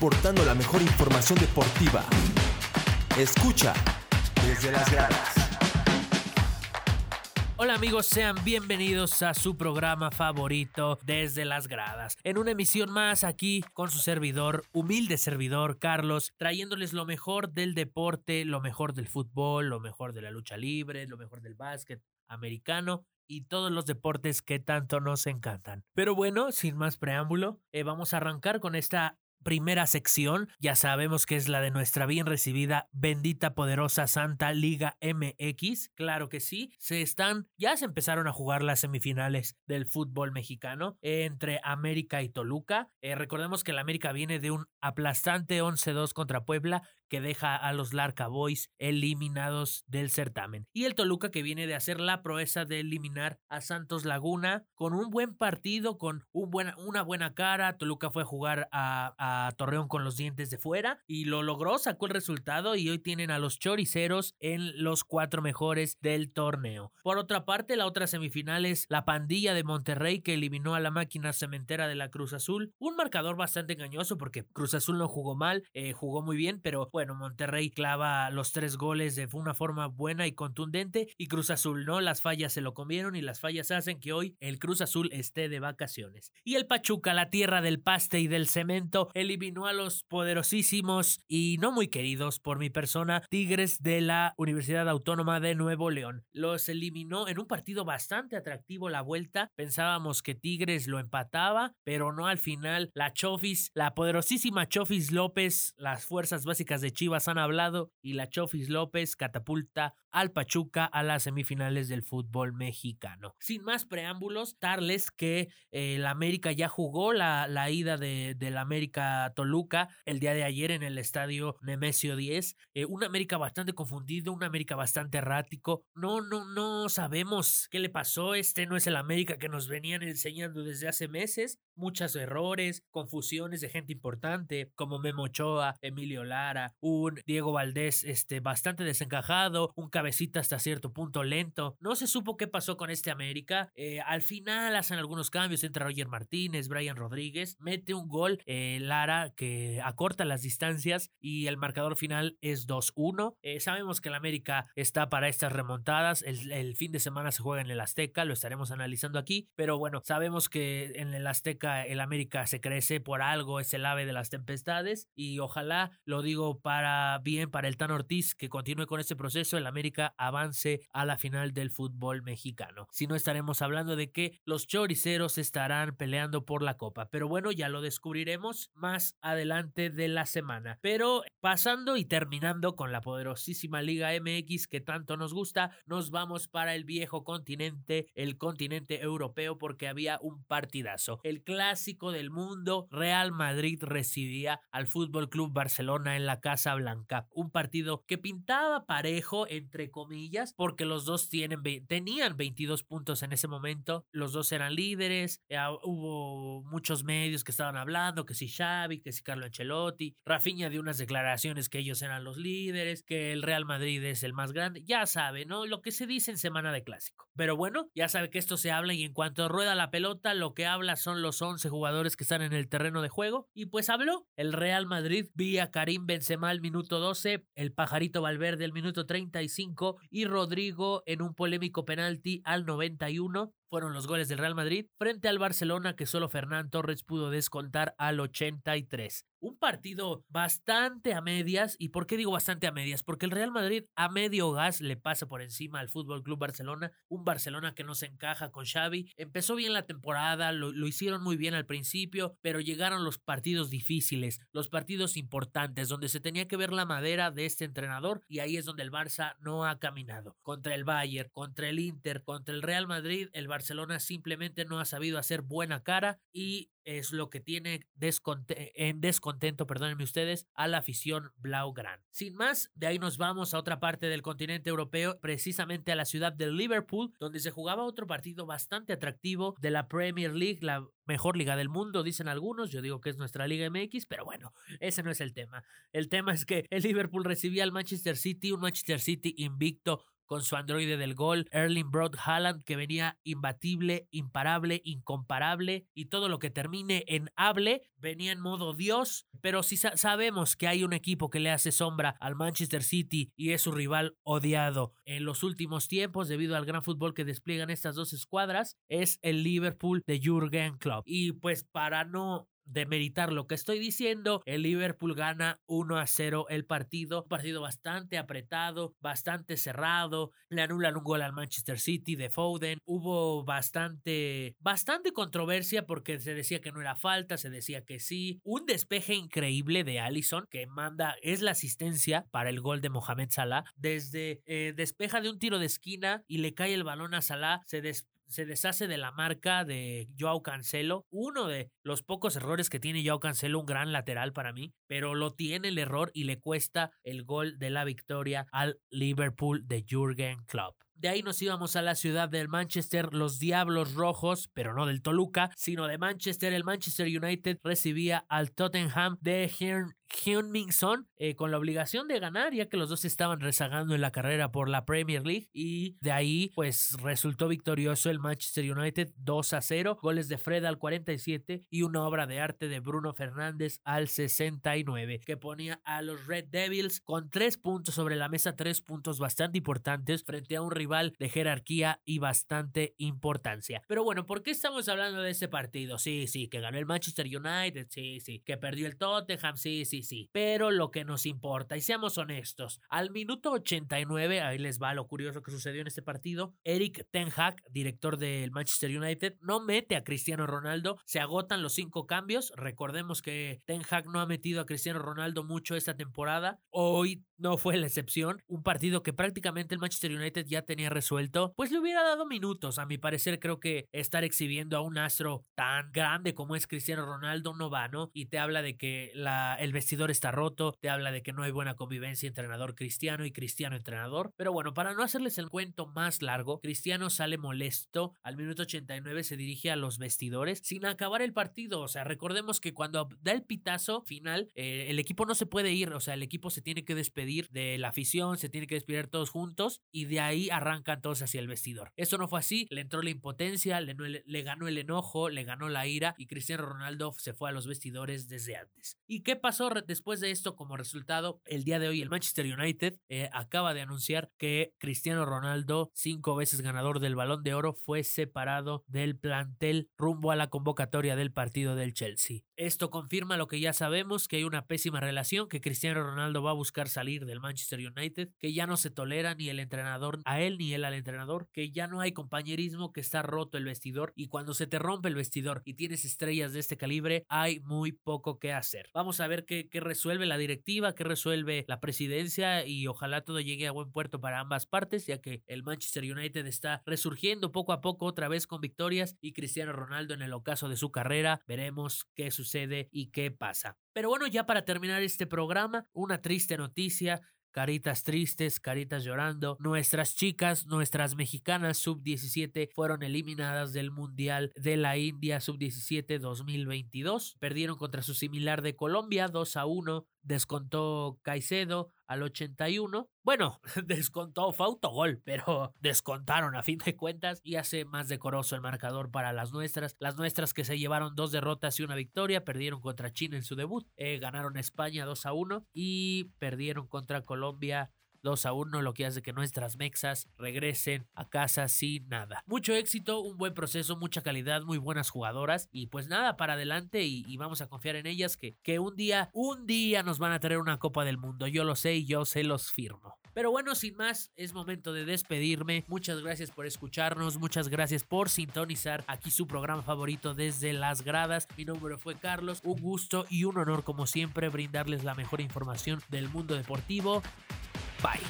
aportando la mejor información deportiva. Escucha desde las gradas. Hola amigos, sean bienvenidos a su programa favorito desde las gradas. En una emisión más aquí con su servidor, humilde servidor Carlos, trayéndoles lo mejor del deporte, lo mejor del fútbol, lo mejor de la lucha libre, lo mejor del básquet americano y todos los deportes que tanto nos encantan. Pero bueno, sin más preámbulo, eh, vamos a arrancar con esta primera sección, ya sabemos que es la de nuestra bien recibida, bendita, poderosa, santa Liga MX. Claro que sí, se están, ya se empezaron a jugar las semifinales del fútbol mexicano entre América y Toluca. Eh, recordemos que el América viene de un aplastante 11-2 contra Puebla que deja a los Larca Boys eliminados del certamen. Y el Toluca que viene de hacer la proeza de eliminar a Santos Laguna con un buen partido, con un una buena cara. Toluca fue a jugar a Torreón con los dientes de fuera y lo logró, sacó el resultado y hoy tienen a los choriceros en los cuatro mejores del torneo. Por otra parte, la otra semifinal es la pandilla de Monterrey que eliminó a la máquina cementera de la Cruz Azul. Un marcador bastante engañoso porque Cruz Azul no jugó mal, eh, jugó muy bien, pero bueno, Monterrey clava los tres goles de una forma buena y contundente y Cruz Azul no, las fallas se lo comieron y las fallas hacen que hoy el Cruz Azul esté de vacaciones. Y el Pachuca, la tierra del paste y del cemento, eliminó a los poderosísimos y no muy queridos por mi persona Tigres de la Universidad Autónoma de Nuevo León. Los eliminó en un partido bastante atractivo la vuelta. Pensábamos que Tigres lo empataba, pero no al final. La Chofis, la poderosísima Chofis López, las fuerzas básicas de Chivas han hablado y la Chofis López catapulta al Pachuca a las semifinales del fútbol mexicano. Sin más preámbulos, darles que el América ya jugó la, la ida de, del América Toluca el día de ayer en el estadio Nemesio 10. Eh, un América bastante confundido, un América bastante errático. No, no, no sabemos qué le pasó. Este no es el América que nos venían enseñando desde hace meses. Muchos errores, confusiones de gente importante como Memo Ochoa, Emilio Lara, un Diego Valdés este, bastante desencajado, un cabecita hasta cierto punto lento. No se supo qué pasó con este América. Eh, al final hacen algunos cambios entre Roger Martínez, Brian Rodríguez, mete un gol eh, Lara que acorta las distancias y el marcador final es 2-1. Eh, sabemos que el América está para estas remontadas. El, fin de semana se juega en el Azteca, lo estaremos analizando aquí, pero bueno, sabemos que en el Azteca el América se crece por algo, es el ave de las tempestades y ojalá, lo digo bien para el Tan Ortiz, que continúe con este proceso, el América avance a la final del fútbol mexicano. Si no estaremos hablando de que los choriceros estarán peleando por la copa, pero bueno, ya lo descubriremos más adelante de la semana. Pero pasando y terminando con la poderosísima Liga MX que tanto nos gusta, nos vamos para el viejo continente, el continente europeo, porque había un partidazo. El clásico del mundo, Real Madrid recibía al Fútbol Club Barcelona en la Casa Blanca. Un partido que pintaba parejo, entre comillas, porque los dos tienen, tenían 22 puntos en ese momento. Los dos eran líderes. Eh, hubo muchos medios que estaban hablando que si Xavi, que si Carlo Ancelotti. Rafinha dio unas declaraciones que ellos eran los líderes, que el Real Madrid es el más grande. Ya sabe, ¿no? Lo que se dice en semana de clásico. Pero bueno, ya sabe que esto se habla y en cuanto rueda la pelota, lo que habla son los 11 jugadores que están en el terreno de juego. Y pues habló el Real Madrid vía Karim Benzema al minuto 12, el Pajarito Valverde al minuto 35 y Rodrigo en un polémico penalti al 91 fueron los goles del Real Madrid frente al Barcelona que solo Fernán Torres pudo descontar al 83. Un partido bastante a medias. ¿Y por qué digo bastante a medias? Porque el Real Madrid a medio gas le pasa por encima al Fútbol Club Barcelona. Un Barcelona que no se encaja con Xavi. Empezó bien la temporada, lo, lo hicieron muy bien al principio, pero llegaron los partidos difíciles, los partidos importantes, donde se tenía que ver la madera de este entrenador. Y ahí es donde el Barça no ha caminado. Contra el Bayern, contra el Inter, contra el Real Madrid, el simplemente no ha sabido hacer buena cara y es lo que tiene en descontento, perdónenme ustedes, a la afición Blaugrana. Sin más, de ahí nos vamos a otra parte del continente europeo, precisamente a la ciudad de Liverpool, donde se jugaba otro partido bastante atractivo de la Premier League, la mejor liga del mundo, dicen algunos, yo digo que es nuestra Liga MX, pero bueno, ese no es el tema. El tema es que el Liverpool recibía al Manchester City, un Manchester City invicto con su androide del gol, Erling Broad Haaland, que venía imbatible, imparable, incomparable, y todo lo que termine en hable venía en modo Dios, pero si sabemos que hay un equipo que le hace sombra al Manchester City y es su rival odiado en los últimos tiempos debido al gran fútbol que despliegan estas dos escuadras, es el Liverpool de Jürgen Klopp. Y pues para no demeritar lo que estoy diciendo, el Liverpool gana 1 a 0 el partido, un partido bastante apretado, bastante cerrado, le anulan un gol al Manchester City de Foden, hubo bastante bastante controversia porque se decía que no era falta, se decía que sí, un despeje increíble de Allison que manda es la asistencia para el gol de Mohamed Salah, desde eh, despeja de un tiro de esquina y le cae el balón a Salah, se des se deshace de la marca de Joao Cancelo. Uno de los pocos errores que tiene Joao Cancelo, un gran lateral para mí, pero lo tiene el error y le cuesta el gol de la victoria al Liverpool de Jürgen Klopp. De ahí nos íbamos a la ciudad del Manchester, los Diablos Rojos, pero no del Toluca, sino de Manchester. El Manchester United recibía al Tottenham de Hyun-Min Son eh, con la obligación de ganar, ya que los dos estaban rezagando en la carrera por la Premier League. Y de ahí, pues resultó victorioso el Manchester United 2 a 0. Goles de Fred al 47 y una obra de arte de Bruno Fernández al 69, que ponía a los Red Devils con tres puntos sobre la mesa, tres puntos bastante importantes frente a un rival de jerarquía y bastante importancia. Pero bueno, ¿por qué estamos hablando de este partido? Sí, sí, que ganó el Manchester United, sí, sí, que perdió el Tottenham, sí, sí, sí. Pero lo que nos importa, y seamos honestos, al minuto 89, ahí les va lo curioso que sucedió en este partido, Eric Ten Hag, director del Manchester United, no mete a Cristiano Ronaldo, se agotan los cinco cambios, recordemos que Ten Hag no ha metido a Cristiano Ronaldo mucho esta temporada, hoy no fue la excepción, un partido que prácticamente el Manchester United ya tenía resuelto, pues le hubiera dado minutos. A mi parecer, creo que estar exhibiendo a un astro tan grande como es Cristiano Ronaldo no va, ¿no? Y te habla de que el vestidor está roto, te habla de que no hay buena convivencia entrenador cristiano y cristiano entrenador. Pero bueno, para no hacerles el cuento más largo, Cristiano sale molesto. Al minuto 89 se dirige a los vestidores sin acabar el partido. O sea, recordemos que cuando da el pitazo final, eh, el equipo no se puede ir. O sea, el equipo se tiene que despedir de la afición, se tiene que despedir todos juntos y de ahí arranca arrancan todos hacia el vestidor. Eso no fue así, le entró la impotencia, le, ganó el enojo, le ganó la ira y Cristiano Ronaldo se fue a los vestidores desde antes. ¿Y qué pasó después de esto como resultado? El día de hoy el Manchester United eh, acaba de anunciar que Cristiano Ronaldo, cinco veces ganador del balón de oro, fue separado del plantel rumbo a la convocatoria del partido del Chelsea. Esto confirma lo que ya sabemos, que hay una pésima relación, que Cristiano Ronaldo va a buscar salir del Manchester United, que ya no se tolera ni el entrenador a él ni él al entrenador, que ya no hay compañerismo, que está roto el vestidor y cuando se te rompe el vestidor y tienes estrellas de este calibre, hay muy poco que hacer. Vamos a ver qué, qué resuelve la directiva, qué resuelve la presidencia y ojalá todo llegue a buen puerto para ambas partes, ya que el Manchester United está resurgiendo poco a poco otra vez con victorias y Cristiano Ronaldo en el ocaso de su carrera. Veremos qué sucede y qué pasa. Pero bueno, ya para terminar este programa, una triste noticia caritas tristes, caritas llorando. Nuestras chicas, nuestras mexicanas sub-17 fueron eliminadas del Mundial de la India sub-17 2022. Perdieron contra su similar de Colombia 2 a 1 descontó Caicedo al 81. Bueno, descontó, fue autogol, pero descontaron a fin de cuentas y hace más decoroso el marcador para las nuestras. Las nuestras que se llevaron dos derrotas y una victoria, perdieron contra China en su debut, eh, ganaron España 2 a 1 y perdieron contra Colombia 2 a 1, lo que hace que nuestras mexas regresen a casa sin nada. Mucho éxito, un buen proceso, mucha calidad, muy buenas jugadoras y pues nada, para adelante y, vamos a confiar en ellas que, que un día, un día nos van a traer una Copa del Mundo. Yo lo sé y yo se los firmo. Pero bueno, sin más, es momento de despedirme. Muchas gracias por escucharnos, muchas gracias por sintonizar aquí su programa favorito desde las gradas. Mi nombre fue Carlos, un gusto y un honor como siempre brindarles la mejor información del mundo deportivo. Bye.